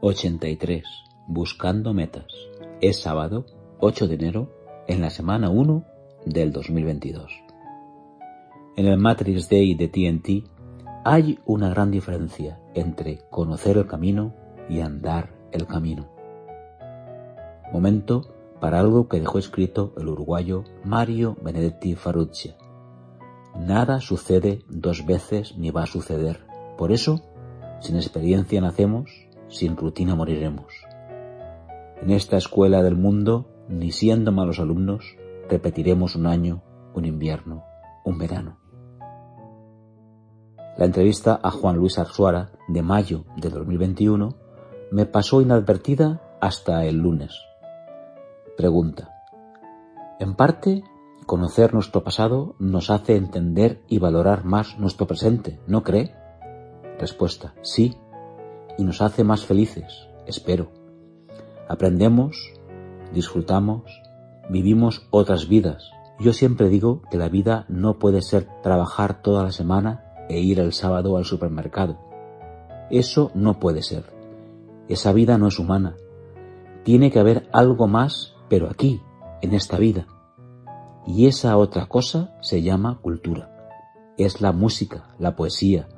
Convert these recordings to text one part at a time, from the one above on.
83. Buscando metas. Es sábado 8 de enero en la semana 1 del 2022. En el Matrix Day de TNT hay una gran diferencia entre conocer el camino y andar el camino. Momento para algo que dejó escrito el uruguayo Mario Benedetti Farrucci. Nada sucede dos veces ni va a suceder. Por eso, sin experiencia nacemos, sin rutina moriremos. En esta escuela del mundo, ni siendo malos alumnos, repetiremos un año, un invierno, un verano. La entrevista a Juan Luis Arzuara de mayo de 2021 me pasó inadvertida hasta el lunes. Pregunta. En parte, conocer nuestro pasado nos hace entender y valorar más nuestro presente, ¿no cree? Respuesta. Sí, y nos hace más felices, espero. Aprendemos, disfrutamos, vivimos otras vidas. Yo siempre digo que la vida no puede ser trabajar toda la semana e ir el sábado al supermercado. Eso no puede ser. Esa vida no es humana. Tiene que haber algo más, pero aquí, en esta vida. Y esa otra cosa se llama cultura. Es la música, la poesía,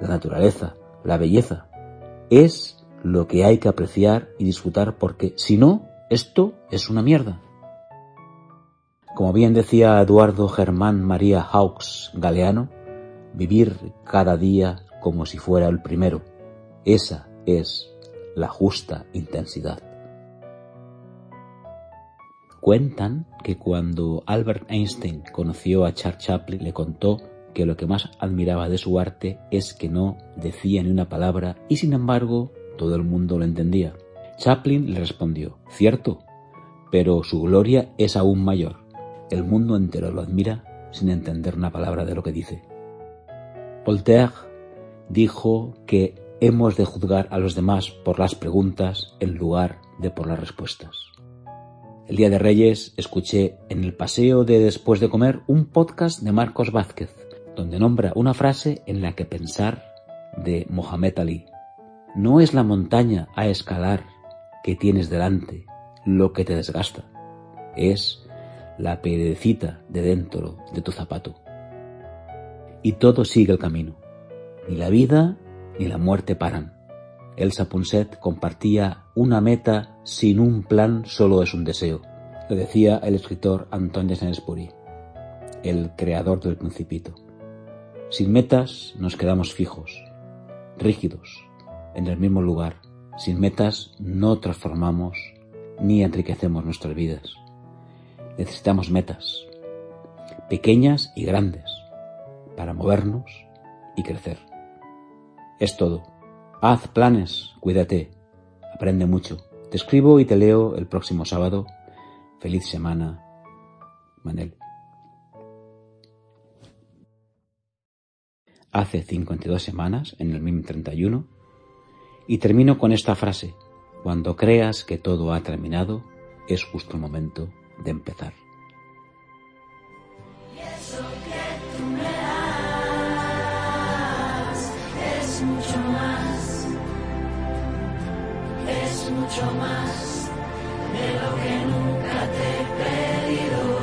la naturaleza, la belleza, es lo que hay que apreciar y disfrutar porque si no, esto es una mierda. Como bien decía Eduardo Germán María Hawks Galeano, vivir cada día como si fuera el primero. Esa es la justa intensidad. Cuentan que cuando Albert Einstein conoció a Charles Chaplin le contó que lo que más admiraba de su arte es que no decía ni una palabra y sin embargo todo el mundo lo entendía. Chaplin le respondió, cierto, pero su gloria es aún mayor. El mundo entero lo admira sin entender una palabra de lo que dice. Voltaire dijo que hemos de juzgar a los demás por las preguntas en lugar de por las respuestas. El día de Reyes escuché en el paseo de después de comer un podcast de Marcos Vázquez donde nombra una frase en la que pensar de Mohamed Ali. No es la montaña a escalar que tienes delante lo que te desgasta, es la piedrecita de dentro de tu zapato. Y todo sigue el camino. Ni la vida ni la muerte paran. Elsa Punset compartía una meta sin un plan solo es un deseo. Lo decía el escritor Antoine de Saint-Exupéry, el creador del Principito. Sin metas nos quedamos fijos, rígidos, en el mismo lugar. Sin metas no transformamos ni enriquecemos nuestras vidas. Necesitamos metas, pequeñas y grandes, para movernos y crecer. Es todo. Haz planes, cuídate, aprende mucho. Te escribo y te leo el próximo sábado. Feliz semana, Manel. Hace 52 semanas, en el MIM 31, y termino con esta frase, cuando creas que todo ha terminado, es justo el momento de empezar. es mucho más, es mucho más de lo que nunca te he pedido.